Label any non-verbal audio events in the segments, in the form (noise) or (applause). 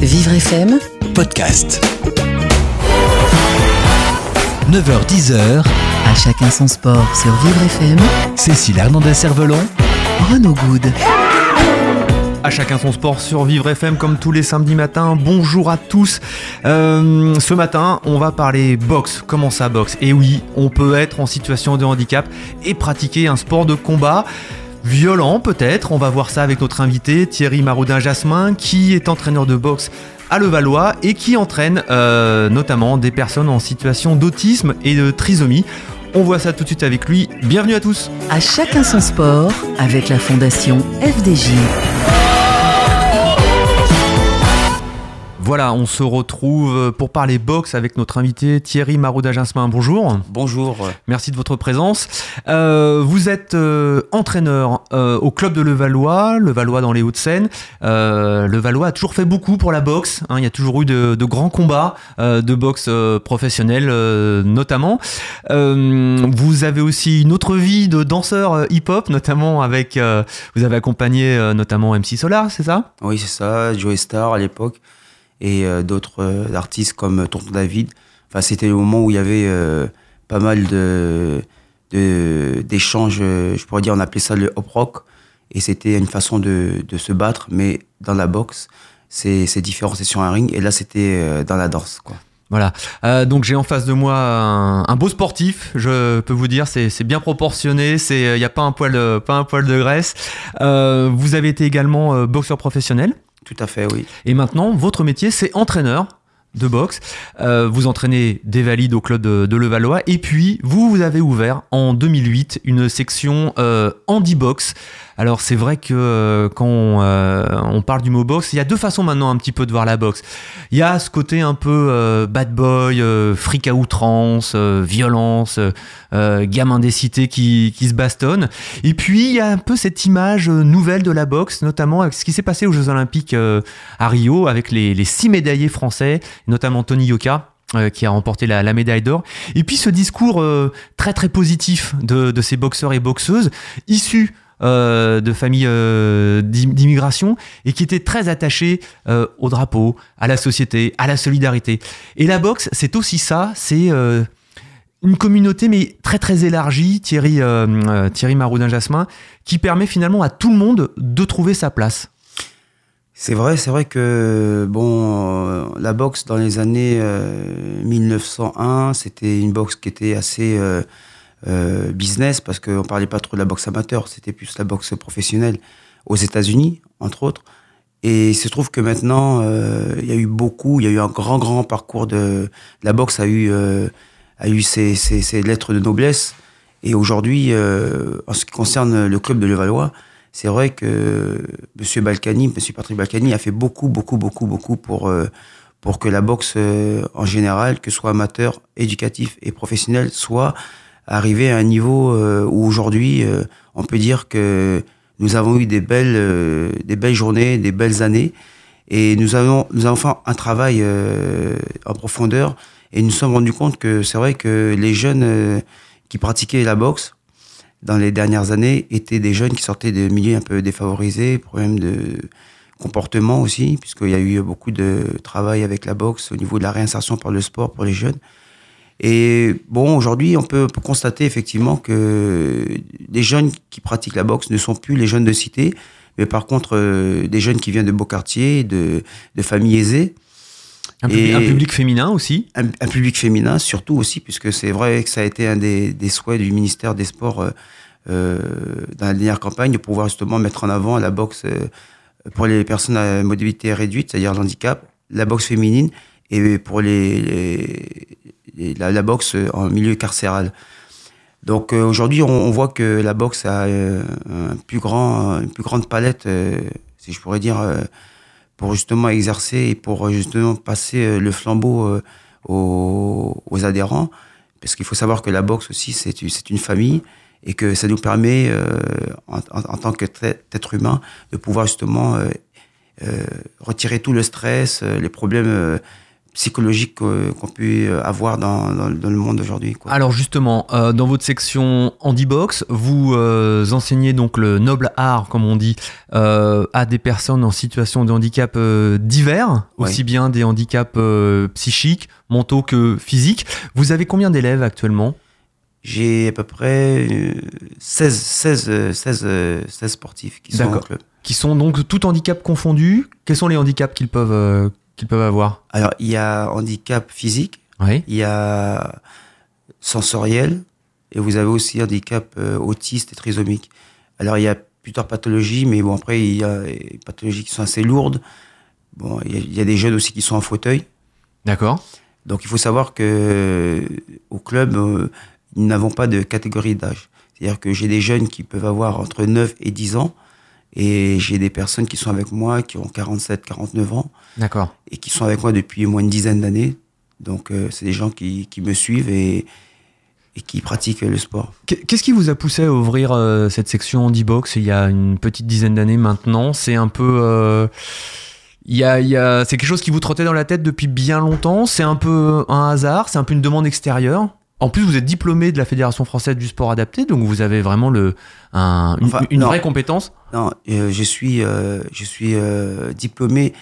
Vivre FM, podcast. 9h-10h, à chacun son sport sur Vivre FM, Cécile Hernandez-Cervelon, Renaud Good. À chacun son sport sur Vivre FM comme tous les samedis matins. Bonjour à tous. Euh, ce matin, on va parler boxe. Comment ça boxe? Et oui, on peut être en situation de handicap et pratiquer un sport de combat. Violent peut-être, on va voir ça avec notre invité Thierry Maroudin-Jasmin qui est entraîneur de boxe à Levallois et qui entraîne euh, notamment des personnes en situation d'autisme et de trisomie. On voit ça tout de suite avec lui. Bienvenue à tous. À chacun son sport avec la fondation FDJ. Voilà, on se retrouve pour parler boxe avec notre invité Thierry Maroudin-Jasmin. Bonjour. Bonjour. Merci de votre présence. Euh, vous êtes euh, entraîneur euh, au club de Levallois, Levallois dans les Hauts-de-Seine. Levallois a toujours fait beaucoup pour la boxe. hein. il y a toujours eu de, de grands combats de boxe professionnelle notamment. Vous avez aussi une autre vie de danseur hip-hop, notamment avec... vous avez accompagné notamment MC Solar, c'est ça? Oui, c'est ça, Joey Star à l'époque et euh, d'autres euh, artistes comme Tonton David. Enfin, c'était le moment où il y avait euh, pas mal de d'échanges, euh, je pourrais dire, on appelait ça le hop rock, et c'était une façon de, de se battre, mais dans la boxe, c'est différent, c'est sur un ring, et là c'était euh, dans la danse, quoi. Voilà. Euh, donc j'ai en face de moi un, beau sportif. Je peux vous dire, c'est bien proportionné. Il n'y a pas un poil, pas un poil de graisse. Euh, vous avez été également euh, boxeur professionnel. Tout à fait, oui. Et maintenant, votre métier, c'est entraîneur de boxe. Euh, vous entraînez des valides au club de, Levallois. Et puis, vous, vous avez ouvert en 2008 une section euh, handi-box. Alors, c'est vrai que euh, quand on, euh, on parle du mot boxe, il y a deux façons maintenant un petit peu de voir la boxe. Il y a ce côté un peu euh, bad boy, euh, fric à outrance, euh, violence, euh, gamin des cités qui, qui se bastonne. Et puis, il y a un peu cette image nouvelle de la boxe, notamment avec ce qui s'est passé aux Jeux Olympiques à Rio, avec les, les six médaillés français, notamment Tony Yoka. qui a remporté la, la médaille d'or. Et puis ce discours euh, très très positif de, de ces boxeurs et boxeuses issus euh, de familles euh, d'im- d'immigration et qui étaient très attachés euh, au drapeau, à la société, à la solidarité. Et la boxe, c'est aussi ça, c'est une communauté mais très très élargie, Thierry, Thierry Maroudin-Jasmin, qui permet finalement à tout le monde de trouver sa place. C'est vrai, c'est vrai que bon, la boxe dans les années euh, 1901, c'était une boxe qui était assez euh, euh, business parce qu'on parlait pas trop de la boxe amateur, c'était plus la boxe professionnelle aux États-Unis, entre autres. Et il se trouve que maintenant, euh, il y a eu beaucoup, il y a eu un grand, grand parcours de la boxe a eu euh, a eu ses, ses, ses lettres de noblesse. Et aujourd'hui, euh, en ce qui concerne le club de Levallois, c'est vrai que Monsieur Balkany, Monsieur Patrick Balkany a fait beaucoup, beaucoup, beaucoup, beaucoup pour euh, pour que la boxe euh, en général, que ce soit amateur, éducatif et professionnel, soit arrivé à un niveau euh, où aujourd'hui euh, on peut dire que nous avons eu des belles, euh, des belles journées, des belles années, et nous avons, nous avons fait un travail en profondeur, et nous nous sommes rendus compte que c'est vrai que les jeunes qui pratiquaient la boxe dans les dernières années étaient des jeunes qui sortaient de milieux un peu défavorisés, problèmes de comportement aussi, puisqu'il y a eu beaucoup de travail avec la boxe au niveau de la réinsertion par le sport pour les jeunes. Et bon, aujourd'hui, on peut, on peut constater effectivement que les jeunes qui pratiquent la boxe ne sont plus les jeunes de cité, mais par contre euh, des jeunes qui viennent de beaux quartiers, de, de familles aisées, Un, public, Et- un public féminin aussi. un, un public féminin surtout aussi, puisque c'est vrai que ça a été un des, des souhaits du ministère des Sports euh, euh, dans la dernière campagne de pouvoir justement mettre en avant la boxe pour les personnes à mobilité réduite, c'est-à-dire le handicap, la boxe féminine et pour les, les- la, boxe en milieu carcéral. Donc euh, aujourd'hui, on, voit que la boxe a euh, un plus grand, une plus grande palette, euh, si je pourrais dire, pour justement exercer et pour justement passer le flambeau aux, adhérents. Parce qu'il faut savoir que la boxe aussi, c'est une, famille et que ça nous permet, en, en- en tant qu'être humain, de pouvoir justement retirer tout le stress, les problèmes psychologique que- qu'on peut avoir dans, dans- dans le monde aujourd'hui. Alors justement, euh, dans votre section handibox, vous euh, enseignez donc le noble art, comme on dit, euh, à des personnes en situation de handicap divers, aussi bien des handicaps psychiques, mentaux que physiques. Vous avez combien d'élèves actuellement? J'ai à peu près euh, 16, 16, euh, 16, euh, 16 sportifs qui sont club. qui sont donc tout handicap confondus. Quels sont les handicaps qu'ils peuvent, euh, qu'ils peuvent avoir Alors, il y a handicap physique, Oui. il y a sensoriel, et vous avez aussi handicap euh, autiste et trisomique. Alors, il y a plusieurs pathologies, mais bon, après, il y a des pathologies qui sont assez lourdes. Bon, il y a, il y a des jeunes aussi qui sont en fauteuil. D'accord. Donc, il faut savoir que euh, au club, euh, nous n'avons pas de catégorie d'âge. C'est-à-dire que j'ai des jeunes qui peuvent avoir entre 9 et 10 ans, et j'ai des personnes qui sont avec moi qui ont 47, 49 ans, D'accord. et qui sont avec moi depuis au moins une dizaine d'années. Donc, euh, c'est des gens qui, qui me suivent et, et qui pratiquent le sport. Qu- Qu'est-ce qui vous a poussé à ouvrir euh, cette section handibox il y a une petite dizaine d'années maintenant? C'est un peu. euh, il y a, il y a- c'est quelque chose qui vous trottait dans la tête depuis bien longtemps? C'est un peu un hasard? C'est un peu une demande extérieure? En plus, vous êtes diplômé de la Fédération française du sport adapté, donc vous avez vraiment le, un- une, Enfin, une non. vraie compétence. Non, euh, je suis, euh, je suis euh, diplômé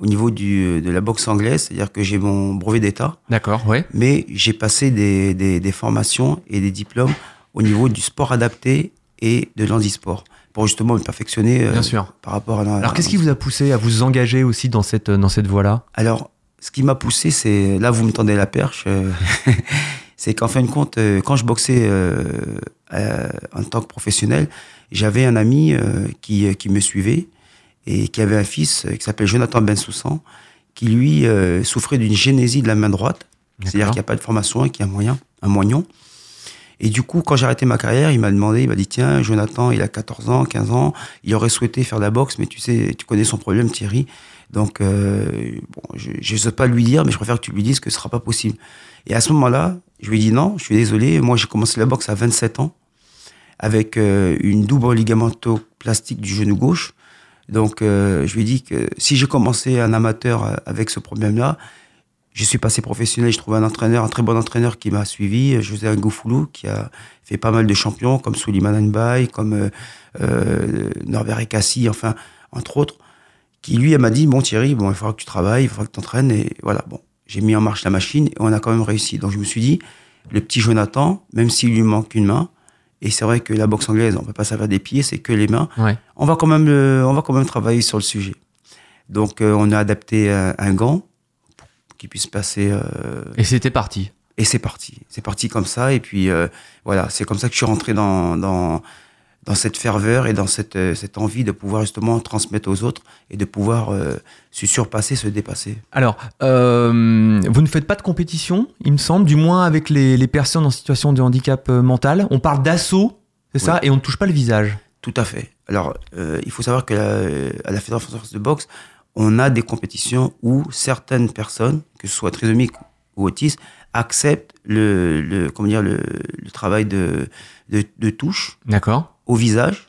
au niveau du, de la boxe anglaise, c'est-à-dire que j'ai mon brevet d'État, D'accord, ouais. mais j'ai passé des, des, des formations et des diplômes au niveau du sport adapté et de l'handisport, pour justement me perfectionner Bien sûr. par rapport à. Alors, qu'est-ce qui vous a poussé à vous engager aussi dans cette, dans cette voie-là? Alors, ce qui m'a poussé, c'est là vous me tendez la perche, euh, (laughs) c'est qu'en fin de compte, euh, quand je boxais euh, euh, en tant que professionnel, j'avais un ami euh, qui, qui me suivait et qui avait un fils qui s'appelle Jonathan Bensoussan, qui lui souffrait d'une génésie de la main droite, c'est-à-dire qu'il n'y a pas de formation et qu'il y a un moyen, un moignon. Et du coup, quand j'ai arrêté ma carrière, il m'a demandé, il m'a dit, tiens, Jonathan, il a 14 ans, 15 ans, il aurait souhaité faire de la boxe, mais tu sais, tu connais son problème, Thierry. Donc, euh, bon, je ne sais pas lui dire, mais je préfère que tu lui dises que ce sera pas possible. Et à ce moment-là, je lui ai dit non, je suis désolé. Moi, j'ai commencé la boxe à 27 ans, avec euh, une double ligamentoplastique du genou gauche. Donc, euh, je lui ai dit que si j'ai commencé un amateur euh, avec ce problème-là, je suis passé professionnel. Je trouvais un entraîneur, un très bon entraîneur qui m'a suivi, José Ngoufoulou, qui a fait pas mal de champions, comme Souliman Nbaye, comme euh, euh, Norbert Ekassi, enfin, entre autres qui lui elle m'a dit bon Thierry bon il faudra que tu travailles il faudra que tu t'entraînes et voilà. Bon j'ai mis en marche la machine et on a quand même réussi. Donc je me suis dit le petit Jonathan même s'il lui manque une main et c'est vrai que la boxe anglaise on peut pas servir des pieds c'est que les mains. Ouais. on va quand même le- on va quand même travailler sur le sujet. Donc euh, on a adapté un, un gant qu'il puisse passer euh, Et c'était parti. et c'est parti. C'est parti comme ça et puis euh, voilà c'est comme ça que je suis rentré dans dans dans cette ferveur et dans cette, euh, cette envie de pouvoir justement transmettre aux autres et de pouvoir euh, se surpasser, se dépasser. Alors, euh, vous ne faites pas de compétition, il me semble, du moins avec les, les personnes en situation de handicap mental. On parle d'assaut, c'est ça, et on ne touche pas le visage. Tout à fait. Alors, euh, il faut savoir que la, à la Fédération française de boxe, on a des compétitions où certaines personnes, que ce soit trisomiques ou autistes, acceptent le, le, comment dire, le, le travail de, de, de touche D'accord. Au visage.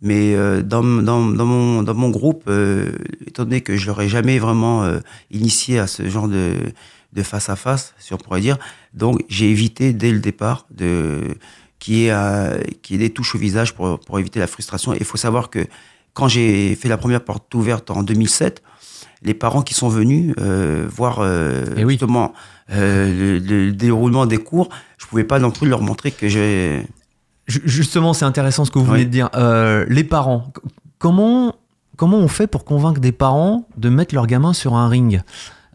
Mais euh, dans, dans, dans, mon, dans mon groupe, euh, étant donné que je l'aurais jamais vraiment euh, initié à ce genre de, de face à face, si on pourrait dire, donc j'ai évité dès le départ de qu'il y ait, euh, qu'il y ait des touches au visage pour, pour éviter la frustration. Et il faut savoir que quand j'ai fait la première porte ouverte en 2007, les parents qui sont venus euh, voir euh, Eh oui. justement euh, le, le déroulement des cours, je pouvais pas non plus leur montrer que j'ai Justement, c'est intéressant ce que vous Oui. venez de dire. Euh, les parents, comment, comment on fait pour convaincre des parents de mettre leur gamin sur un ring?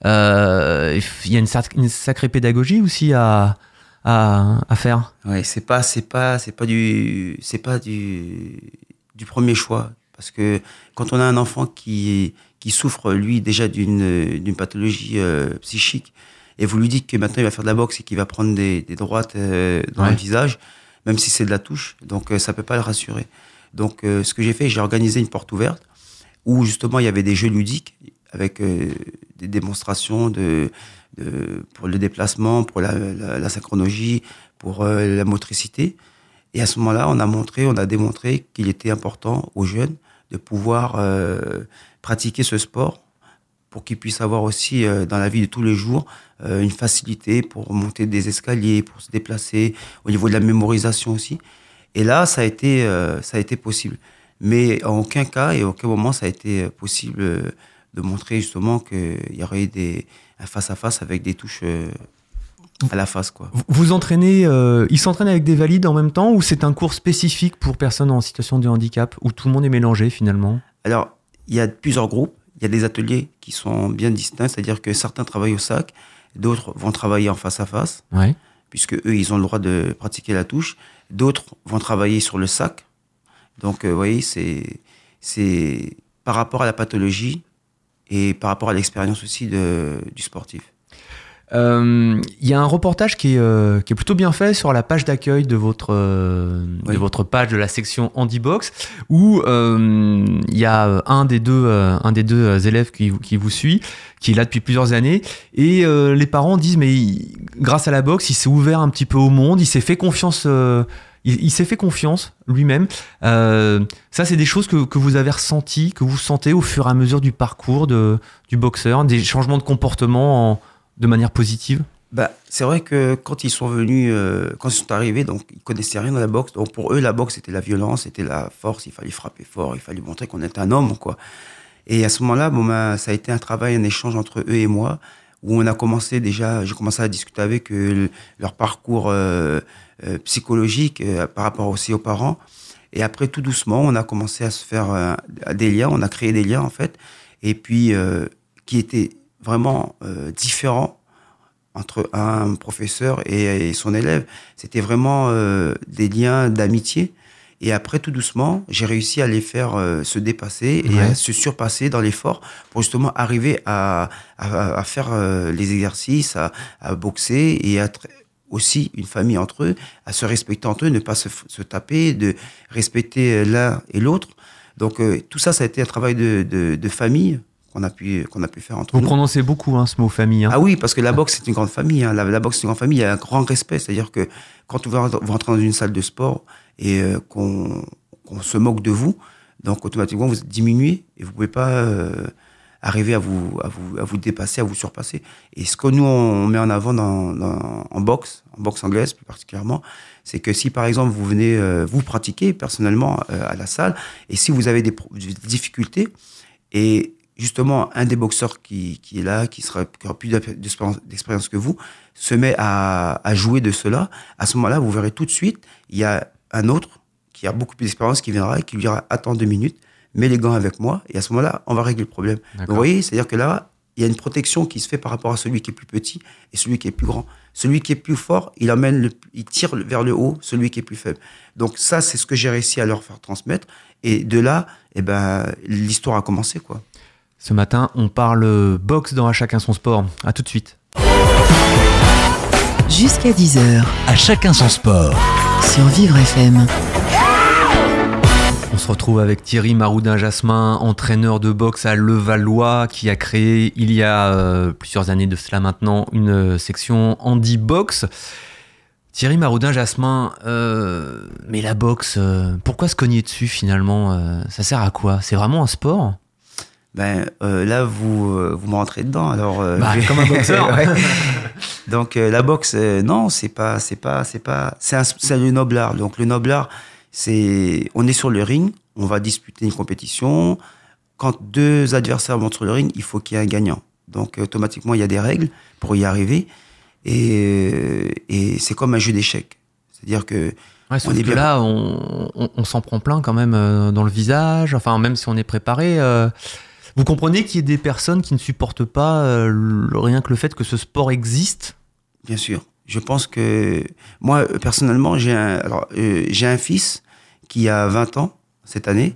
Euh, Il y a une, sac- une sacrée pédagogie aussi à, à, à faire? Ouais, c'est pas, c'est pas, c'est pas du, c'est pas du, du premier choix. Parce que quand on a un enfant qui, qui souffre, lui, déjà d'une, d'une pathologie euh, psychique, et vous lui dites que maintenant il va faire de la boxe et qu'il va prendre des, des droites dans Ouais. le visage, même si c'est de la touche, donc euh, ça peut pas le rassurer. Donc euh, ce que j'ai fait, j'ai organisé une porte ouverte où justement il y avait des jeux ludiques avec euh, des démonstrations de, pour le déplacement, pour la, synchronologie, pour la motricité. Et à ce moment-là, on a montré, on a démontré qu'il était important aux jeunes de pouvoir pratiquer ce sport pour qu'ils puissent avoir aussi euh, dans la vie de tous les jours euh, une facilité pour monter des escaliers, pour se déplacer, au niveau de la mémorisation aussi. Et là, ça a été, euh, ça a été possible. Mais en aucun cas et à aucun moment, ça a été possible de montrer justement qu'il y aurait des, un face-à-face avec des touches à la face. Quoi. Vous- entraînez, ils s'entraînent avec des valides en même temps ou c'est un cours spécifique pour personnes en situation de handicap où tout le monde est mélangé finalement? Alors, il y a plusieurs groupes. Il y a des ateliers qui sont bien distincts, c'est-à-dire que certains travaillent au sac, d'autres vont travailler en face à face, Ouais. puisque eux, ils ont le droit de pratiquer la touche. D'autres vont travailler sur le sac. Donc, euh, vous voyez, c'est, c'est par rapport à la pathologie et par rapport à l'expérience aussi de, du sportif. Euh, Il y a un reportage qui est, euh, qui est plutôt bien fait sur la page d'accueil de votre, euh, Oui. de votre page de la section Handybox où euh, il y a un des deux, euh, un des deux élèves qui, vous- qui vous suit, qui est là depuis plusieurs années. Et euh, les parents disent, mais il- grâce à la boxe, il s'est ouvert un petit peu au monde, il s'est fait confiance. euh, il, il s'est fait confiance lui-même. Euh, ça, c'est des choses que, que vous avez ressenties, que vous sentez au fur et à mesure du parcours de, du boxeur, des changements de comportement en- de manière positive Bah, c'est vrai que quand ils sont venus, euh, quand ils sont arrivés, donc ils connaissaient rien dans la boxe. Donc pour eux, la boxe c'était la violence, c'était la force. Il fallait frapper fort, il fallait montrer qu'on était un homme, quoi. Et à ce moment-là, ben, ça a été un travail, un échange entre eux et moi, où on a commencé déjà, j'ai commencé à discuter avec eux, le- leur parcours euh, euh, psychologique par rapport aussi aux parents. Et après, tout doucement, on a commencé à se faire des liens, on a créé des liens en fait, et puis qui étaient vraiment euh, différents entre un professeur et, et son élève. C'était vraiment euh, des liens d'amitié. Et après, tout doucement, j'ai réussi à les faire euh, se dépasser et Ouais. à se surpasser dans l'effort pour justement arriver à, à, à faire euh, les exercices, à, à boxer et à être aussi une famille entre eux, à se respecter entre eux, ne pas se, se taper, de respecter l'un et l'autre. Donc euh, tout ça, ça a été un travail de, de, de famille qu'on a pu qu'on a pu faire entre Vous nous. prononcez beaucoup hein, ce mot famille. hein. Ah oui, parce que la boxe, c'est une grande famille. hein. La, la boxe, c'est une grande famille. Il y a un grand respect. C'est-à-dire que quand vous rentrez dans une salle de sport et euh, qu'on se moque de vous, donc automatiquement, vous êtes diminué et vous pouvez pas euh, arriver à vous, à, vous, à vous dépasser, à vous surpasser. Et ce que nous, on met en avant dans, dans- en boxe, en boxe anglaise plus particulièrement, c'est que si par exemple vous venez euh, vous pratiquer personnellement à la salle et si vous avez des, des difficultés et justement un des boxeurs qui, qui est là, qui, sera, qui aura plus d'expérience- que vous, se met à, à jouer de cela, à ce moment-là, vous verrez tout de suite, il y a un autre qui a beaucoup plus d'expérience qui viendra et qui lui dira attends deux minutes, mets les gants avec moi et à ce moment-là, on va régler le problème. Donc, vous voyez, c'est-à-dire que là, il y a une protection qui se fait par rapport à celui qui est plus petit et celui qui est plus grand. Celui qui est plus fort, il amène, le, il tire vers le haut celui qui est plus faible. Donc ça, c'est ce que j'ai réussi à leur faire transmettre. Et de là, eh ben, l'histoire a commencé, quoi. Ce matin, on parle boxe dans À chacun son sport. À tout de suite. Jusqu'à 10h À chacun son sport. sur Vivre FM. On se retrouve avec Thierry Maroudin-Jasmin, entraîneur de boxe à Levallois, qui a créé il y a euh, plusieurs années de cela maintenant une section Handy Box. Thierry Maroudin-Jasmin, euh, mais la boxe, euh, pourquoi se cogner dessus finalement Ça sert à quoi? C'est vraiment un sport? Ben euh, là, vous, euh, vous me rentrez dedans. Alors, euh, Bah, comme un boxeur. (laughs) Ouais. Donc euh, la boxe, euh, non, c'est pas, c'est pas, c'est pas, c'est un- c'est le noble art. Donc le noble art, c'est, on est sur le ring, on va disputer une compétition. Quand deux adversaires montent sur le ring, il faut qu'il y ait un gagnant. Donc automatiquement, il y a des règles pour y arriver, et, et c'est comme un jeu d'échecs. C'est-à-dire que Ouais, sauf On est que bien- là, on, on- on s'en prend plein quand même dans le visage. Enfin, même si on est préparé. euh, vous comprenez qu'il y ait des personnes qui ne supportent pas euh, rien que le fait que ce sport existe? Bien sûr. Je pense que moi, euh, personnellement, j'ai un, alors, euh, j'ai un fils qui a 20 ans cette année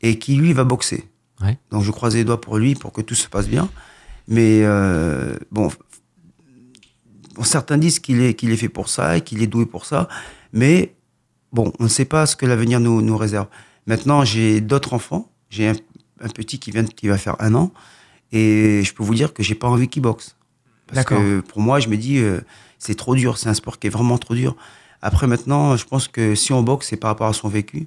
et qui, lui, va boxer. Ouais. Donc, je croise les doigts pour lui pour que tout se passe bien. Mais euh, bon, certains disent qu'il est, qu'il est fait pour ça et qu'il est doué pour ça. Mais bon, on ne sait pas ce que l'avenir nous, nous réserve. Maintenant, j'ai d'autres enfants. J'ai un, un petit qui, vient, qui va faire un an. Et je peux vous dire que j'ai pas envie qu'il boxe. Parce que pour moi, je me dis, euh, c'est trop dur. C'est un sport qui est vraiment trop dur. Après, maintenant, je pense que si on boxe, c'est par rapport à son vécu.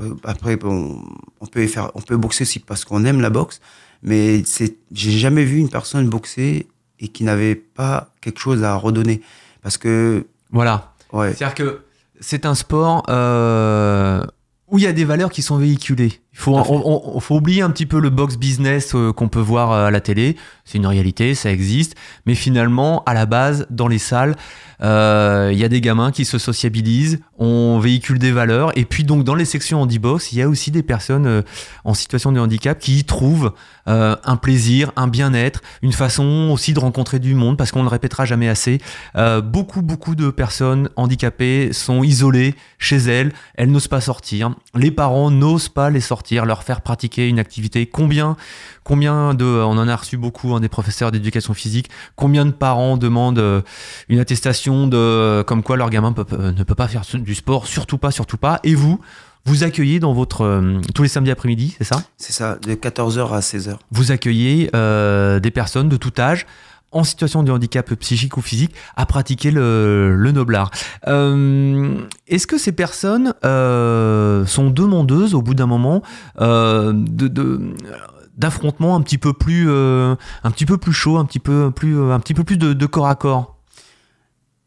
Euh, Après, bon, on peut faire, on peut boxer aussi parce qu'on aime la boxe, mais c'est, j'ai jamais vu une personne boxer et qui n'avait pas quelque chose à redonner. Parce que, Voilà. ouais, C'est-à-dire que c'est un sport euh, où il y a des valeurs qui sont véhiculées. Il faut, on, on- faut oublier un petit peu le box business euh, qu'on peut voir euh, à la télé. C'est une réalité, ça existe. Mais finalement, à la base, dans les salles, euh, il y a des gamins qui se sociabilisent, on véhicule des valeurs. Et puis donc dans les sections handibox, il y a aussi des personnes en situation de handicap qui y trouvent euh, un plaisir, un bien-être, une façon aussi de rencontrer du monde, parce qu'on ne le répétera jamais assez. Euh, beaucoup, beaucoup de personnes handicapées sont isolées chez elles, elles n'osent pas sortir. Les parents n'osent pas les sortir, leur faire pratiquer une activité. Combien, combien de, on en a reçu beaucoup, hein, des professeurs d'éducation physique, combien de parents demandent euh, une attestation de comme quoi leur gamin peut- euh, ne peut pas faire du sport, surtout pas, surtout pas. Et vous, vous accueillez dans votre euh, tous les samedis après-midi, c'est ça? C'est ça, de 14h à 16h. vous accueillez euh, des personnes de tout âge en situation de handicap psychique ou physique à pratiquer le, le noblard. Euh, Est-ce que ces personnes euh, sont demandeuses au bout d'un moment euh, de, d'affrontements un petit peu plus euh, un petit peu plus chaud, un petit peu plus un petit peu plus de, de corps à corps?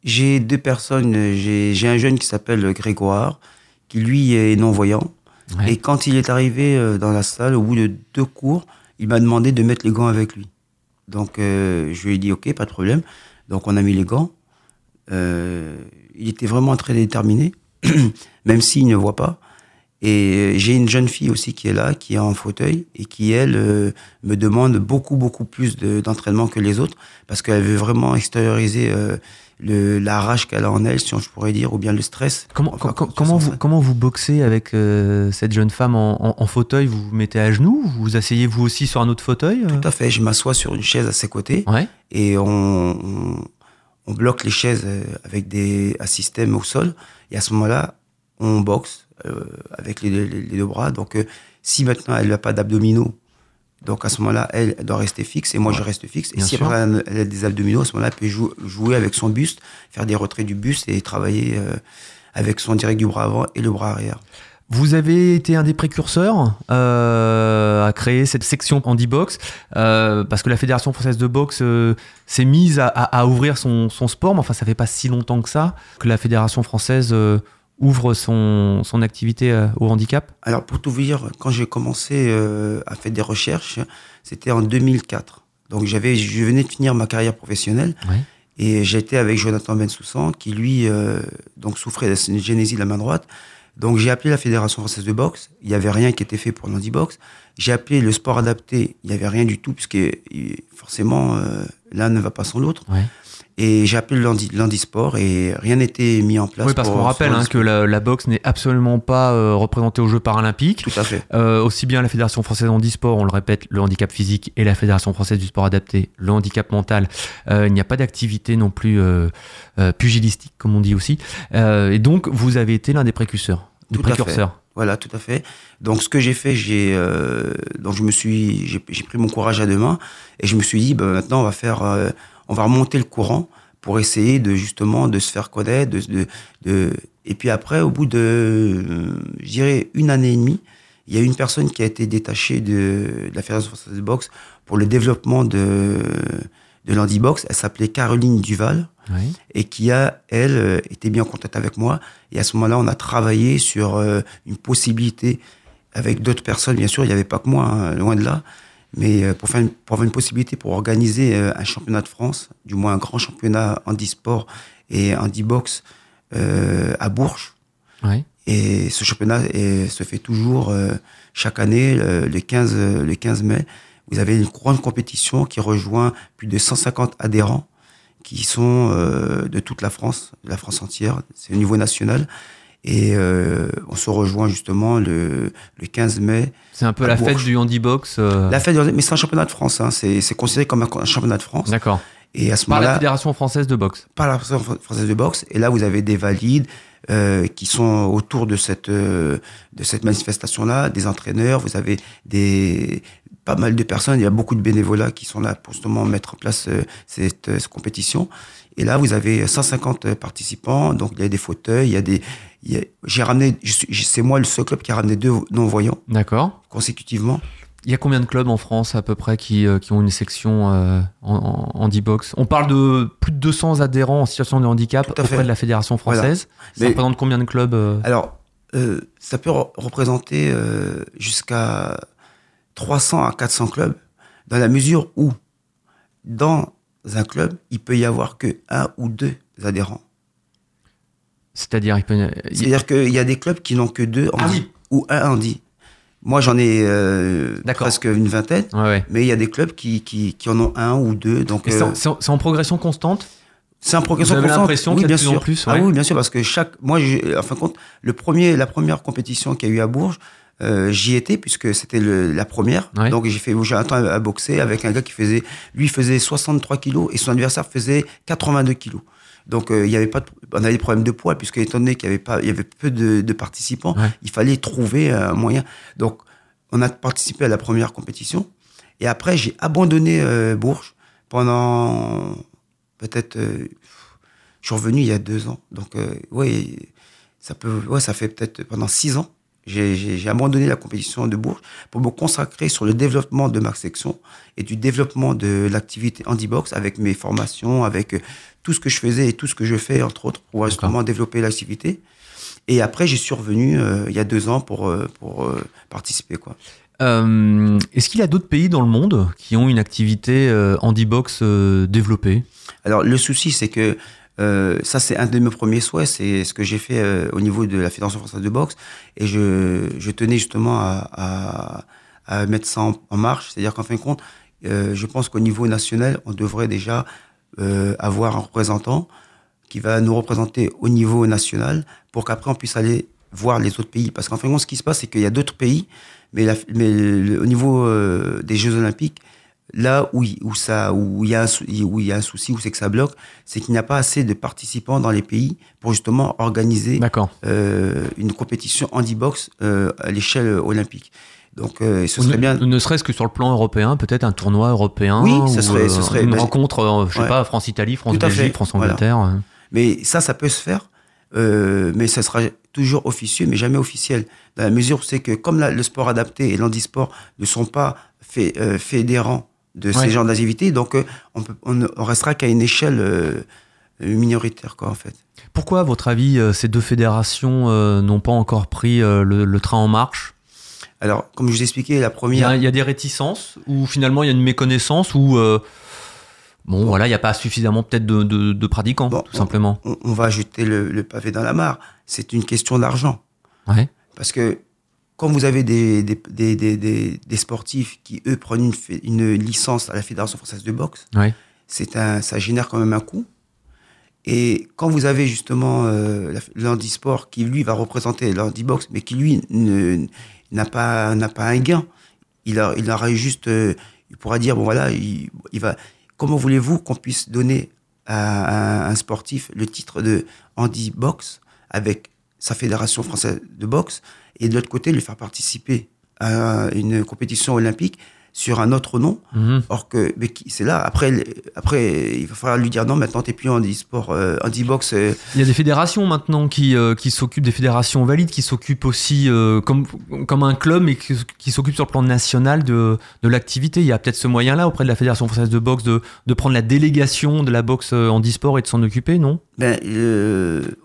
J'ai deux personnes, j'ai, un jeune qui s'appelle Grégoire, qui lui est non-voyant. Ouais. Et quand il est arrivé dans la salle, au bout de deux cours, il m'a demandé de mettre les gants avec lui. Donc, euh, je lui ai dit, OK, pas de problème. Donc, on a mis les gants. Euh, il était vraiment très déterminé, (clears throat) même s'il ne voit pas. Et euh, j'ai une jeune fille aussi qui est là, qui est en fauteuil, et qui, elle, euh, me demande beaucoup, beaucoup plus de- d'entraînement que les autres, parce qu'elle veut vraiment extérioriser euh, le, la rage qu'elle a en elle, si on- je pourrais dire, ou bien le stress. Comment, Enfin, com- comment, vous, comment vous boxez avec euh, cette jeune femme en, en- en fauteuil? Vous vous mettez à genoux? Vous vous asseyez vous aussi sur un autre fauteuil euh? Tout à fait, je m'assois sur une chaise à ses côtés. Ouais. et on, on, on bloque les chaises euh, avec des, un système au sol. Et à ce moment-là, on boxe euh, avec les, les- les deux bras. Donc, euh, si maintenant elle n'a pas d'abdominaux, donc à ce moment-là, elle, doit rester fixe et moi je reste fixe. Et Bien si sûr. après elle, a des abdominaux, à ce moment-là, elle peut jou- jouer avec son buste, faire des retraits du buste et travailler euh, avec son direct du bras avant et le bras arrière. Vous avez été un des précurseurs euh, à créer cette section handibox euh, parce que la Fédération française de boxe euh, s'est mise à, à- à ouvrir son, son sport, mais enfin ça fait pas si longtemps que ça que la Fédération française ouvre son, son activité euh, au handicap. Alors, pour tout vous dire, quand j'ai commencé euh, à faire des recherches, c'était en 2004. Donc, j'avais, je venais de finir ma carrière professionnelle et j'étais avec Jonathan Bensoussan qui, lui, euh, donc souffrait de génésie de la main droite. Donc, j'ai appelé la Fédération française de boxe. Il n'y avait rien qui était fait pour l'handibox. J'ai appelé le sport adapté. Il n'y avait rien du tout puisque forcément, euh, l'un ne va pas sans l'autre. Et j'ai appelé l'handisport et rien n'était mis en place. Oui, parce qu'on rappelle hein, que la, la boxe n'est absolument pas euh, représentée aux Jeux paralympiques. Tout à fait. Euh, aussi bien la Fédération française de handisport, on le répète, le handicap physique, et la Fédération française du sport adapté, le handicap mental. Euh, il n'y a pas d'activité non plus pugilistique, comme on dit aussi. Et donc, vous avez été l'un des précurseurs. Des Tout à fait. précurseurs. Voilà, tout à fait. Donc, ce que j'ai fait, j'ai, euh, donc je me suis, j'ai, j'ai pris mon courage à deux mains et je me suis dit, ben, maintenant, on va faire, euh, on va remonter le courant pour essayer de justement de se faire connaître, de, de, de- et puis après, au bout de, euh, je dirais une année et demie, il y a une personne qui a été détachée de, de la Fédération française de boxe pour le développement de, de l'handibox. Elle s'appelait Caroline Duval Oui. et qui a, elle, euh, été bien en contact avec moi. Et à ce moment-là, on a travaillé sur euh, une possibilité avec d'autres personnes, bien sûr, il n'y avait pas que moi, hein, loin de là, mais euh, pour, faire une, pour avoir une possibilité pour organiser euh, un championnat de France, du moins un grand championnat handisport et handibox euh, à Bourges. Et ce championnat est- se fait toujours euh, chaque année, le, le 15, euh, le 15 mai. Vous avez une grande compétition qui rejoint plus de 150 adhérents qui sont de toute la France, de la France entière. C'est au niveau national. Et euh, on se rejoint justement le, le 15 mai. C'est un peu À la Bourges. fête du handibox. euh, La fête, mais c'est un championnat de France. Hein, c'est c'est considéré comme un, un championnat de France. D'accord. Et à ce Par la Fédération française de boxe. par la Fédération française de boxe. Et là, vous avez des valides euh, qui sont autour de cette euh, de cette manifestation-là, des entraîneurs. Vous avez des pas mal de personnes, il y a beaucoup de bénévolats qui sont là pour justement mettre en place euh, cette, euh, cette compétition. Et là, vous avez 150 participants, donc il y a des fauteuils, il y a des. J'ai ramené, c'est moi le seul club qui a ramené deux non-voyants D'accord. consécutivement. Il y a combien de clubs en France à peu près qui, euh, qui ont une section euh, en, en handibox On parle de plus de 200 adhérents en situation de handicap auprès de la Fédération française. Ça Mais- représente combien de clubs euh? Alors, euh, ça peut re- représenter euh, jusqu'à 300 à 400 clubs, dans la mesure où, dans un club, il peut y avoir que un ou deux adhérents. C'est-à-dire, il peut. C'est-à-dire qu'il y a des clubs qui n'ont que deux Ah handi oui. ou un handi. Moi, j'en ai euh, presque une vingtaine, Ouais, ouais. mais il y a des clubs qui, qui, qui en ont un ou deux. Donc, Et c'est euh, en- c'est en, c'est en progression constante? C'est un progression Vous avez constante. l'impression oui, qu'il y a bien de plus en sûr. plus, Ah oui, bien sûr, parce que chaque, moi, en fin de compte, le premier, la première compétition qu'il y a eu à Bourges, euh, j'y étais puisque c'était la première. Ouais. Donc j'ai fait, j'ai un temps à boxer avec un gars qui faisait, lui faisait 63 kilos et son adversaire faisait 82 kilos. Donc euh, il y avait pas, de- on avait des problèmes de poids puisque étant donné qu'il y avait pas, il y avait peu de, de participants, Ouais. il fallait trouver un moyen. Donc on a participé à la première compétition et après j'ai abandonné euh, Bourges pendant peut-être euh, je suis revenu il y a deux ans. Donc, euh, ouais, ça peut, ouais, ça fait peut-être pendant six ans. J'ai j'ai- j'ai abandonné la compétition de Bourges pour me consacrer sur le développement de ma section et du développement de l'activité handibox avec mes formations, avec euh, tout ce que je faisais et tout ce que je fais, entre autres, pour justement développer l'activité. Et après, j'y suis revenu euh, il y a deux ans pour, euh, pour euh, participer. Quoi. Euh, Est-ce qu'il y a d'autres pays dans le monde qui ont une activité handibox développée? Alors, le souci, c'est que euh, ça, c'est un de mes premiers souhaits. C'est ce que j'ai fait euh, au niveau de la Fédération française de boxe. Et je, je tenais justement à, à, à mettre ça en, marche. C'est-à-dire qu'en fin de compte, euh, je pense qu'au niveau national, on devrait déjà euh, avoir un représentant qui va nous représenter au niveau national pour qu'après on puisse aller voir les autres pays. Parce qu'en fin de compte, ce qui se passe, c'est qu'il y a d'autres pays, mais, la- mais le- au niveau euh, des Jeux Olympiques, là où, il- où, ça, où, il y a un, où il y a un souci, où c'est que ça bloque, c'est qu'il n'y a pas assez de participants dans les pays pour justement organiser euh, une compétition handibox euh, à l'échelle olympique. Donc, euh, ce serait bien. ne serait-ce que sur le plan européen, peut-être un tournoi européen. Oui, ou, ce serait- ce euh, serait- une rencontre, je sais ouais. pas, France-Italie, France-Belgique, France-Angleterre. Mais ça, ça peut se faire, mais ça sera toujours officieux, mais jamais officiel. Dans la mesure où c'est que comme la- le sport adapté et l'handisport ne sont pas fait, fédérants de Ouais. ces genres d'activités, donc euh, on, peut, on, ne- on restera qu'à une échelle euh, minoritaire, quoi, en fait. Pourquoi, à votre avis, euh, ces deux fédérations euh, n'ont pas encore pris euh, le, le train en marche? Alors, comme je vous expliquais, la première... il y a des réticences ou finalement il y a une méconnaissance ou euh, bon voilà il n'y a pas suffisamment peut-être de, de- de pratiquants Bon, tout on- simplement. on, on va jeter le, le pavé dans la mare. C'est une question d'argent. Ouais. Parce que quand vous avez des, des, des, des, sportifs qui, eux, prennent une, licence à la Fédération française de boxe, Ouais. c'est un, ça génère quand même un coût. Et quand vous avez justement euh, l'handisport qui, lui, va représenter l'handibox, mais qui, lui, n'a pas, pas un gain, il, a, il aura juste... euh, il pourra dire, bon voilà, il, il va... Comment voulez-vous qu'on puisse donner à, à un sportif le titre de handibox avec sa fédération française de boxe et de l'autre côté, le faire participer à une compétition olympique sur un autre nom Mhm. Or que, c'est là. Après, après, il va falloir lui dire non. Maintenant, t'es plus en e-sport, euh, en e-box. euh, Il y a des fédérations maintenant qui, euh, qui s'occupent, des fédérations valides, qui s'occupent aussi comme, comme un club, mais qui, qui s'occupent sur le plan national de, de l'activité. Il y a peut-être ce moyen-là auprès de la Fédération française de boxe de, de prendre la délégation de la boxe en e-sport et de s'en occuper, non? Ben,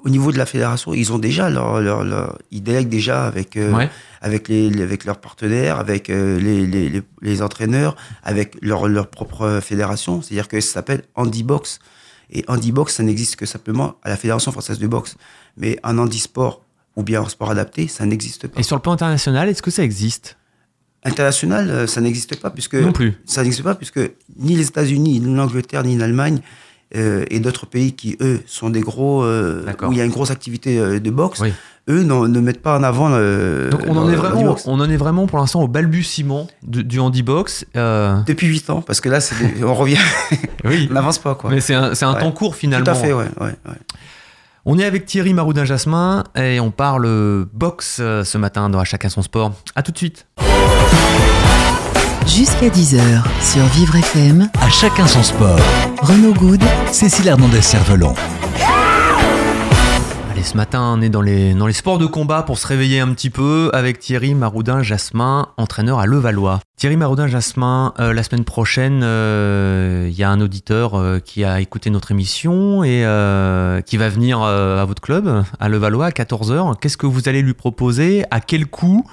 au niveau de la fédération, ils ont déjà leur, leur, leur- ils délèguent déjà avec Ouais. Avec les, avec leurs partenaires, avec euh, les, les, entraîneurs, avec leur leur propre fédération. C'est-à-dire que ça s'appelle handibox. Et handibox, ça n'existe que simplement à la fédération française de boxe. Mais en handisport ou bien en sport adapté, ça n'existe pas. Et sur le plan international, est-ce que ça existe? International, euh, ça n'existe pas puisque Non plus. ça n'existe pas puisque ni les États-Unis, ni l'Angleterre, ni l'Allemagne euh, et d'autres pays qui eux sont des gros euh, où il y a une grosse activité de boxe, Oui. Eux ne mettent pas en avant. le- Donc on en, le- est vraiment, on en est vraiment pour l'instant au balbutiement du, du handibox. Euh, Depuis 8 ans, parce que là, c'est des- on revient, (laughs) oui. on n'avance pas quoi. Mais c'est un, c'est un Ouais. temps court finalement. Tout à fait, ouais, ouais, ouais. On est avec Thierry Maroudin-Jasmin et on parle boxe euh, ce matin dans À chacun son sport. À tout de suite. Jusqu'à 10h sur Vivre FM, À chacun son sport. Renaud Good Cécile Hernandez-Cervelon. Allez, ce matin, on est dans les, sports de combat pour se réveiller un petit peu avec Thierry Maroudin-Jasmin, entraîneur à Levallois. Thierry Maroudin-Jasmin, euh, la semaine prochaine, euh, il y a un auditeur euh, qui a écouté notre émission et euh, qui va venir euh, à votre club, à Levallois, à 14h. Qu'est-ce que vous allez lui proposer? À quel coût?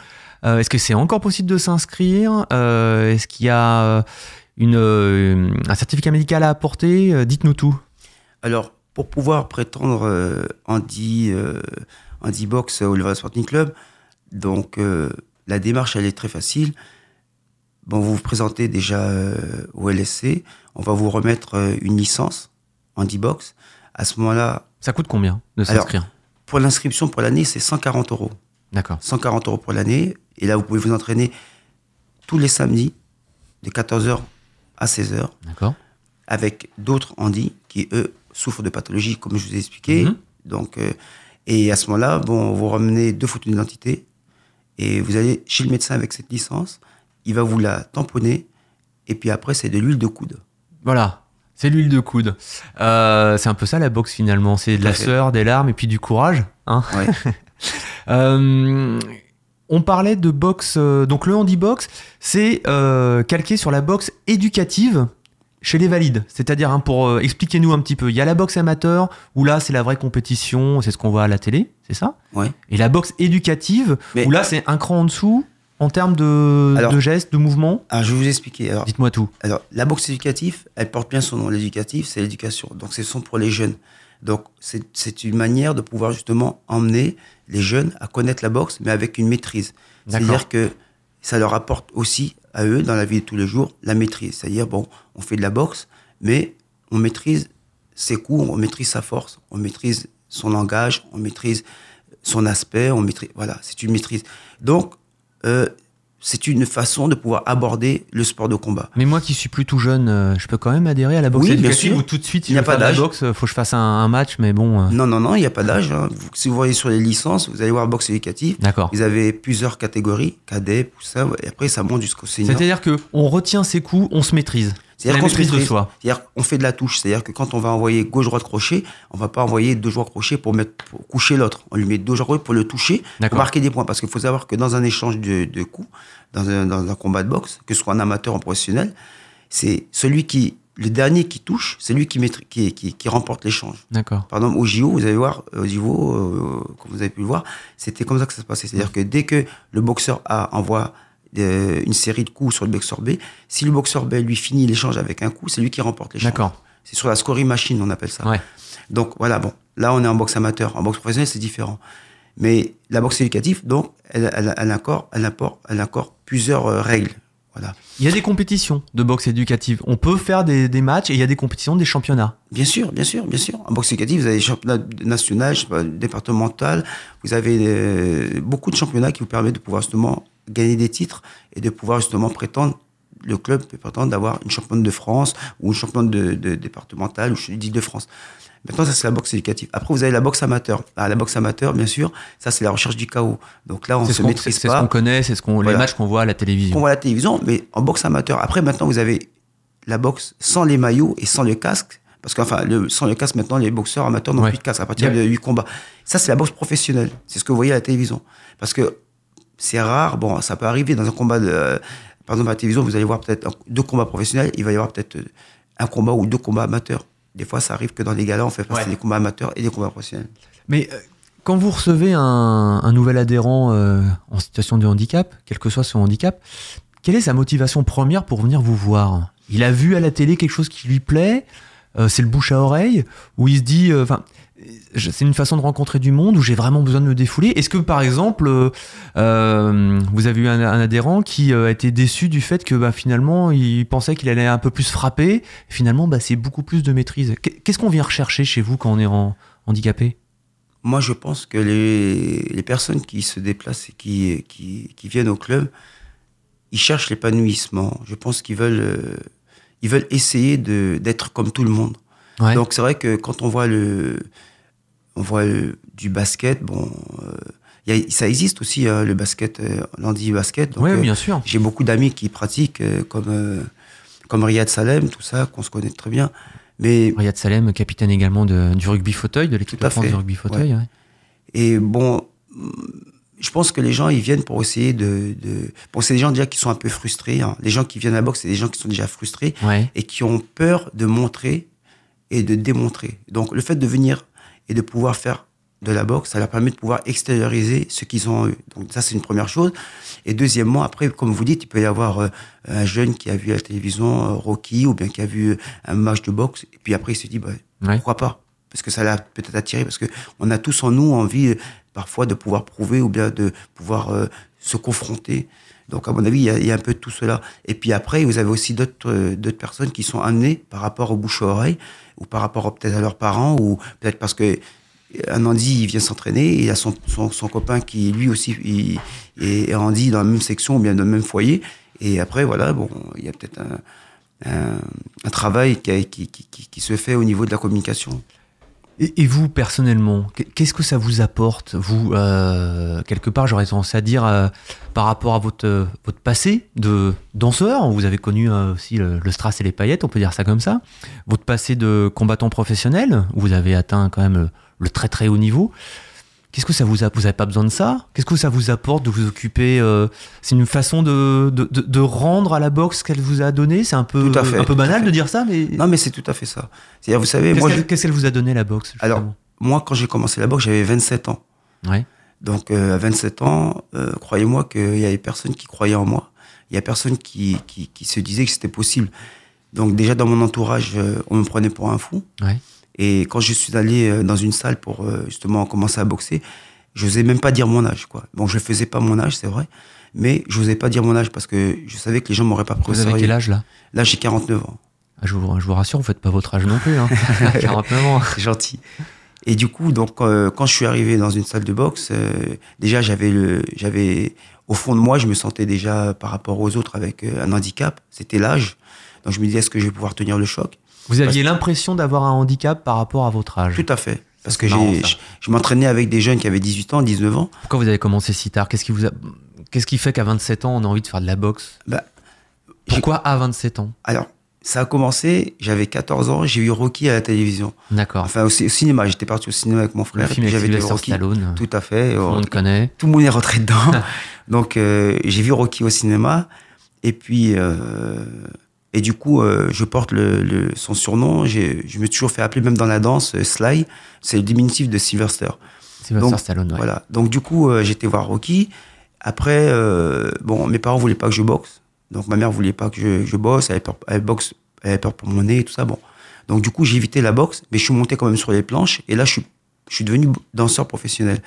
Euh, Est-ce que c'est encore possible de s'inscrire? Euh, Est-ce qu'il y a euh, euh, un certificat médical à apporter? Euh, Dites-nous tout. Alors, pour pouvoir prétendre euh, Andy, euh, Andy Box au Levallois Sporting Club, donc euh, la démarche, elle est très facile. Bon, vous vous présentez déjà au LSC, on va vous remettre une licence Andy Box. À ce moment-là, Ça coûte combien de s'inscrire? pour l'inscription pour l'année, c'est 140 euros. D'accord. 140 euros pour l'année. Et là, vous pouvez vous entraîner tous les samedis, de 14h à 16h, D'accord. avec d'autres Andy qui, eux, souffrent de pathologies, comme je vous ai expliqué. Mhm. Donc, euh, et à ce moment-là, bon, vous ramenez deux photos d'identité et vous allez chez le médecin avec cette licence. Il va vous la tamponner. Et puis après, c'est de l'huile de coude. Voilà, c'est l'huile de coude. Euh, c'est un peu ça la boxe finalement. C'est de la sueur, des larmes et puis du courage. Hein Ouais. (laughs) Euh, on parlait de boxe. donc le handibox, c'est euh, calqué sur la boxe éducative chez les valides. C'est-à-dire, hein, pour euh, expliquez-nous un petit peu, il y a la boxe amateur où là c'est la vraie compétition, c'est ce qu'on voit à la télé, c'est ça Ouais. Et la boxe éducative Mais- où là c'est un cran en dessous en termes de, Alors- de gestes, de mouvements. Alors, je vais vous expliquer. Dites-moi tout. Alors, la boxe éducative, elle porte bien son nom. L'éducatif, c'est l'éducation. Donc, ce sont pour les jeunes. Donc, c'est c'est une manière de pouvoir justement emmener les jeunes à connaître la boxe, mais avec une maîtrise. C'est-à-dire que ça leur apporte aussi eux, dans la vie de tous les jours, la maîtrise. C'est-à-dire, bon, on fait de la boxe, mais on maîtrise ses coups, on maîtrise sa force, on maîtrise son langage, on maîtrise son aspect, on maîtrise. Voilà, c'est une maîtrise. Donc, euh, c'est une façon de pouvoir aborder le sport de combat. Mais moi qui suis plutôt jeune, euh, je peux quand même adhérer à la boxe Oui, bien éducative sûr. ou tout de suite, Il n'y a pas d'âge. boxe, euh, faut que je fasse un, un match, mais bon. euh, Non, non, non, il n'y a pas d'âge. hein. Si vous voyez sur les licences, vous allez voir boxe éducative. D'accord. Vous avez plusieurs catégories, cadet, poussin, et après ça monte jusqu'au senior. C'est-à-dire que on retient ses coups, on se maîtrise. C'est-à-dire qu'on. C'est-à-dire qu'on fait de la touche. C'est-à-dire que quand on va envoyer gauche-droite crochet, on va pas envoyer deux joueurs crochet pour, mettre, pour coucher l'autre. On lui met deux joueurs crochet pour le toucher, pour marquer des points. Parce qu'il faut savoir que dans un échange de, de coups, dans un, dans un combat de boxe, que ce soit en amateur ou en professionnel, c'est celui qui, le dernier qui touche, c'est lui qui, maîtrise- qui, qui, qui remporte l'échange. D'accord. Par exemple, au JO, vous allez voir, au JO, euh, comme vous avez pu le voir, c'était comme ça que ça se passait. C'est-à-dire que dès que le boxeur A envoie euh, une série de coups sur le boxeur B, si le boxeur B lui finit l'échange avec un coup, c'est lui qui remporte l'échange. D'accord. C'est sur la scoring machine, on appelle ça. Ouais. Donc voilà, bon, là on est en boxe amateur. En boxe professionnelle, c'est différent. Mais la boxe éducative, donc, elle, elle, elle, encore, elle, apporte plusieurs euh, règles. Voilà. Il y a des compétitions de boxe éducative. On peut faire des, des matchs et il y a des compétitions, des championnats. Bien sûr, bien sûr, bien sûr. En boxe éducative, vous avez des championnats nationaux, départemental, vous avez euh, beaucoup de championnats qui vous permettent de pouvoir justement gagner des titres et de pouvoir justement prétendre, le club peut prétendre d'avoir une championne de France ou une championne de, de départementale ou d'île de France. Maintenant, ça, c'est la boxe éducative. Après, vous avez la boxe amateur. Ah, la boxe amateur, bien sûr, ça, c'est la recherche du chaos. Donc là, on se ce qu'on maîtrise c'est ce pas qu'on connaît, c'est ce qu'on les matchs qu'on voit à la qu'on télévision. voit à la télévision, mais en boxe amateur. Après, maintenant, vous avez la boxe sans les maillots et sans le casque. Parce qu'enfin, le, sans le casque, maintenant, les boxeurs amateurs n'ont Ouais. plus de casque à partir de- du combat. Ça, c'est la boxe professionnelle. C'est ce que vous voyez à la télévision. Parce que c'est rare, bon, ça peut arriver dans un combat de. euh, par exemple, à la télévision, vous allez voir peut-être deux combats professionnels, il va y avoir peut-être euh, un combat ou deux combats amateurs. Des fois, ça arrive que dans les galas, on fait passer Ouais. des combats amateurs et des combats professionnels. Mais euh, quand vous recevez un, un nouvel adhérent euh, en situation de handicap, quel que soit son handicap, quelle est sa motivation première pour venir vous voir? Il a vu à la télé quelque chose qui lui plaît euh, C'est le bouche à oreille Ou il se dit, euh, enfin, c'est une façon de rencontrer du monde où j'ai vraiment besoin de me défouler Est-ce que par exemple, euh, euh, vous avez eu un, un adhérent qui euh, a été déçu du fait que bah, finalement il pensait qu'il allait un peu plus frapper? Finalement, bah, c'est beaucoup plus de maîtrise. Qu'est- Qu'est-ce qu'on vient rechercher chez vous quand on est en- handicapé? Moi, je pense que les, les personnes qui se déplacent et qui, qui, qui viennent au club, ils cherchent l'épanouissement. Je pense qu'ils veulent, ils veulent essayer d'être comme tout le monde. Ouais. Donc, c'est vrai que quand on voit, le, on voit le- du basket, bon, euh, a- ça existe aussi euh, le basket, euh, l'handi basket. Donc, Oui, euh, bien sûr. j'ai beaucoup d'amis qui pratiquent, euh, comme, euh, comme Riyad Salem, tout ça, qu'on se connaît très bien. Mais Riyad Salem, capitaine également de- du rugby fauteuil, de l'équipe de France fait. du rugby fauteuil. ouais. Et bon, je pense que les gens, ils viennent pour essayer de. de... Bon, c'est des gens déjà qui sont un peu frustrés. hein. Les gens qui viennent à la boxe, c'est des gens qui sont déjà frustrés Ouais. et qui ont peur de montrer et de démontrer. Donc, le fait de venir et de pouvoir faire de la boxe, ça leur permet de pouvoir extérioriser ce qu'ils ont eux. Donc, ça, c'est une première chose. Et deuxièmement, après, comme vous dites, il peut y avoir euh, un jeune qui a vu à la télévision euh, Rocky ou bien qui a vu euh, un match de boxe. Et puis après, il se dit, bah, Ouais. pourquoi pas? Parce que ça l'a peut-être attiré, parce que on a tous en nous envie parfois de pouvoir prouver ou bien de pouvoir euh, se confronter. Donc à mon avis, il y, a, il y a un peu de tout cela. Et puis après, vous avez aussi d'autres personnes qui sont amenées par rapport au bouche à oreille ou par rapport peut-être à leurs parents ou peut-être parce que un Andy il vient s'entraîner il a son, son, son copain qui lui aussi est Andy dans la même section ou bien dans le même foyer. Et après voilà, bon, il y a peut-être un, un, travail qui, qui- qui se fait au niveau de la communication. Et, vous, personnellement, qu- qu'est-ce que ça vous apporte Vous, euh, quelque part, j'aurais tendance à dire, euh, par rapport à votre, euh, votre passé de danseur, vous avez connu euh, aussi le, strass et les paillettes, on peut dire ça comme ça, votre passé de combattant professionnel, vous avez atteint quand même le très très haut niveau. Qu'est-ce que ça vous a Vous n'avez pas besoin de ça? Qu'est-ce que ça vous apporte de vous occuper euh, C'est une façon de, de, de- de rendre à la boxe ce qu'elle vous a donné? C'est un peu, Tout à fait, un peu banal de dire ça, mais Non, mais c'est tout à fait ça. C'est-à-dire, vous savez, qu'est-ce moi, qu'elle je- qu'est-ce qu'elle vous a donné la boxe Alors, moi, quand j'ai commencé la boxe, j'avais 27 ans. Ouais. Donc, euh, à 27 ans, euh, croyez-moi qu'il y avait personne qui croyait en moi. Il y a personne qui, qui, qui se disait que c'était possible. Donc, déjà, dans mon entourage, on me prenait pour un fou. Ouais. Et quand je suis allé euh, dans une salle pour euh, justement commencer à boxer, je n'osais même pas dire mon âge. Quoi. Bon, je faisais pas mon âge, c'est vrai, mais je n'osais pas dire mon âge parce que je savais que les gens m'auraient pas pris au Vous avez quel âge là? Là, j'ai 49 ans. Ah, je, vous, je vous rassure, vous faites pas votre âge non plus. Hein. (laughs) (laughs) 49 ans. C'est gentil. Et du coup, donc, euh, quand je suis arrivé dans une salle de boxe, euh, déjà, j'avais le, j'avais, au fond de moi, je me sentais déjà par rapport aux autres avec euh, un handicap. C'était l'âge. Donc, je me disais, est-ce que je vais pouvoir tenir le choc? Vous aviez l'impression d'avoir un handicap par rapport à votre âge. Tout à fait. Parce que marrant, je, je m'entraînais avec des jeunes qui avaient 18 ans, 19 ans. Pourquoi vous avez commencé si tard? Qu'est-ce qui vous a... Qu'est-ce qui fait qu'à 27 ans on a envie de faire de la boxe? Bah, Pourquoi à 27 ans? Alors, ça a commencé, j'avais 14 ans, j'ai vu Rocky à la télévision. D'accord. Enfin, au, ci- au cinéma, j'étais parti au cinéma avec mon le frère. film j'avais vu Rocky. Stallone. Tout à fait. Tout le Euh, monde connaît. tout le monde est rentré dedans. (laughs) Donc euh, j'ai vu Rocky au cinéma et puis euh, et du coup euh, je porte le, le- son surnom. Je me suis toujours fait appeler même dans la danse euh, Sly. C'est le diminutif de Sylvester. Sylvester Donc, Stallone, ouais. Voilà. Donc du coup euh, j'étais voir Rocky. Après euh, bon mes parents voulaient pas que je boxe. Donc ma mère voulait pas que je, je bosse. Elle avait, peur, elle boxe, elle avait peur pour mon nez et tout ça. Bon. Donc du coup j'ai évité la boxe, mais je suis monté quand même sur les planches et là je suis je suis devenu danseur professionnel.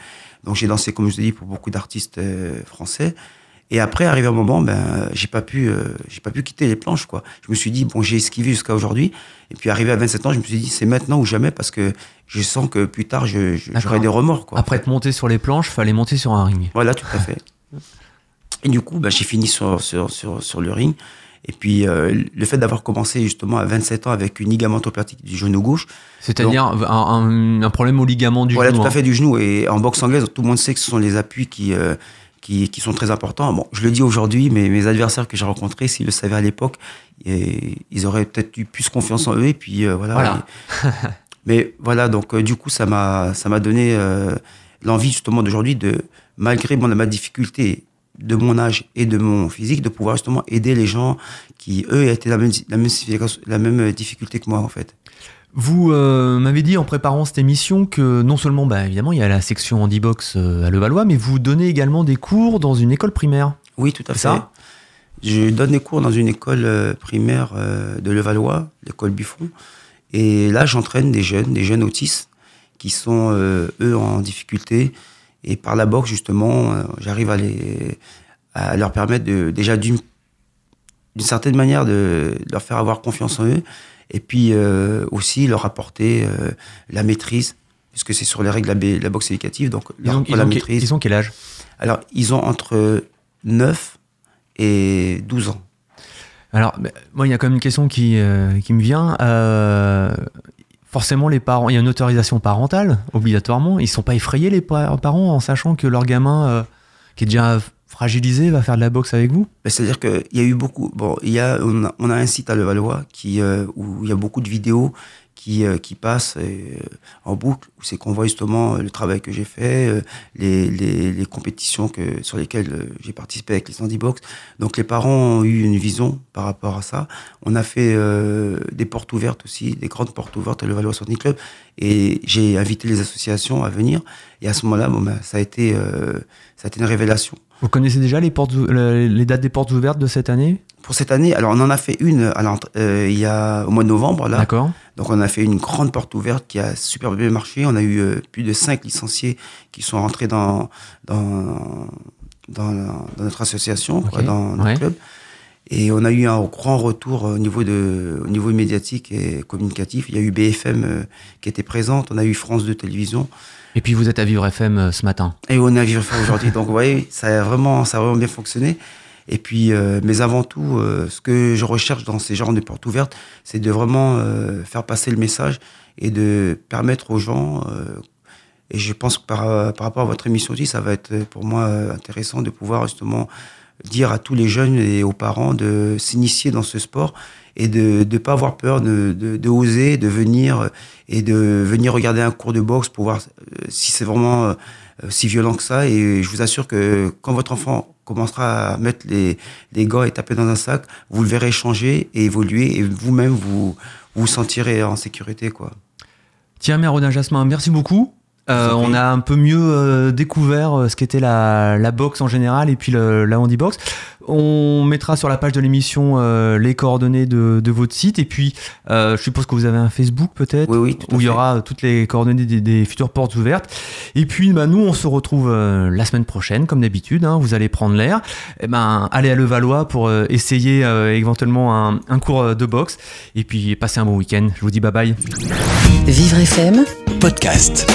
Donc j'ai dansé, comme je vous ai dit, pour beaucoup d'artistes français. Et après, arrivé un moment, ben, j'ai pas pu, euh, j'ai pas pu quitter les planches, quoi. Je me suis dit, bon, j'ai esquivé jusqu'à aujourd'hui. Et puis, arrivé à 27 ans, je me suis dit, c'est maintenant ou jamais, parce que je sens que plus tard, je, j'aurai des remords, quoi. Après être monté sur les planches, fallait monter sur un ring. Voilà, tout à fait. (laughs) Et du coup, ben, j'ai fini sur, sur, sur, sur le ring. Et puis, euh, le fait d'avoir commencé justement à 27 ans avec une ligamentoplastie du genou gauche, C'est-à-dire un, problème au ligament du voilà, genou. tout à hein. fait du genou. Et en boxe anglaise, tout le monde sait que ce sont les appuis qui, euh, qui, qui sont très importants. Bon, je le dis aujourd'hui, mais mes adversaires que j'ai rencontrés, s'ils le savaient à l'époque, ils auraient peut-être eu plus confiance en eux. Et puis euh, voilà. (laughs) Mais voilà, donc euh, du coup, ça m'a ça m'a donné euh, l'envie justement d'aujourd'hui de, malgré mon, ma difficulté de mon âge et de mon physique, de pouvoir justement aider les gens qui, eux, étaient la même, la même, la même difficulté que moi, en fait. Vous euh, m'avez dit en préparant cette émission que non seulement, bah, évidemment, il y a la section handibox euh, à Levallois, mais vous donnez également des cours dans une école primaire. Oui, tout à fait. ça Je donne des cours dans une école euh, primaire euh, de Levallois, l'école Buffon. Et là, j'entraîne des jeunes, des jeunes autistes qui sont, euh, eux, en difficulté. Et par la boxe, justement, j'arrive à, les, à leur permettre de, déjà d'une d'une certaine manière de leur faire avoir confiance en eux. Et puis euh, aussi leur apporter euh, la maîtrise, puisque c'est sur les règles de la, la boxe éducative. Donc, Ils ont, ils la ont maîtrise. ils ont quel âge? Alors, ils ont entre 9 et 12 ans. Alors, moi, il y a quand même une question qui, euh, qui me vient. Euh, forcément les parents, il y a une autorisation parentale obligatoirement. Ils sont pas effrayés les pa- parents en sachant que leur gamin euh, qui est déjà fragilisé va faire de la boxe avec vous? Ben, C'est-à-dire qu'il y a eu beaucoup. Bon, y a, on, a, un site à Levallois qui, euh, où il y a beaucoup de vidéos qui, euh, qui passent euh, en boucle, où c'est qu'on voit justement le travail que j'ai fait, les, les, compétitions que, sur lesquelles j'ai participé avec les Box. Donc les parents ont eu une vision par rapport à ça. On a fait des portes ouvertes aussi, des grandes portes ouvertes à Levallois Sporting Club, et j'ai invité les associations à venir. Et à ce moment-là, bon, ben, ça a ça a été une révélation. Vous connaissez déjà les, portes, dates des portes ouvertes de cette année? Pour cette année, alors on en a fait une euh, il y a au mois de novembre là. D'accord. Donc on a fait une grande porte ouverte qui a super bien marché. On a eu euh, plus de cinq licenciés qui sont rentrés dans dans dans, la- dans notre association, quoi, dans notre ouais. club. Et on a eu un grand retour au niveau de au niveau médiatique et communicatif. Il y a eu BFM euh, qui était présente. On a eu France 2 Télévision. Et puis vous êtes à Vivre FM euh, ce matin. Et on a vu ça aujourd'hui. Donc, vous voyez, ça a vraiment, ça a vraiment bien fonctionné. Et puis, euh, mais avant tout, euh, ce que je recherche dans ces genres de portes ouvertes, c'est de vraiment faire passer le message et de permettre aux gens. et je pense que par, par rapport à votre émission aussi, ça va être pour moi intéressant de pouvoir justement dire à tous les jeunes et aux parents de s'initier dans ce sport et de ne pas avoir peur, de, de, de oser, de venir euh, et de venir regarder un cours de boxe pour voir euh, si c'est vraiment euh, si violent que ça. Et je vous assure que quand votre enfant commencera à mettre les, les gants et taper dans un sac, vous le verrez changer et évoluer et vous-même vous vous sentirez en sécurité. quoi. Tiens, Mère Jasmin, merci beaucoup. Euh, on a un peu mieux euh, découvert euh, ce qu'était la, la boxe en général et puis le, la handibox. On mettra sur la page de l'émission euh, les coordonnées de, de votre site et puis euh, je suppose que vous avez un Facebook peut-être Oui, oui, tout à où il y aura toutes les coordonnées des, des futures portes ouvertes. Et puis bah, nous on se retrouve euh, la semaine prochaine comme d'habitude. hein, vous allez prendre l'air. Et ben allez à Levallois pour euh, essayer euh, éventuellement un, un cours euh, de boxe et puis passez un bon week-end. Je vous dis bye bye. Vivre FM Podcast.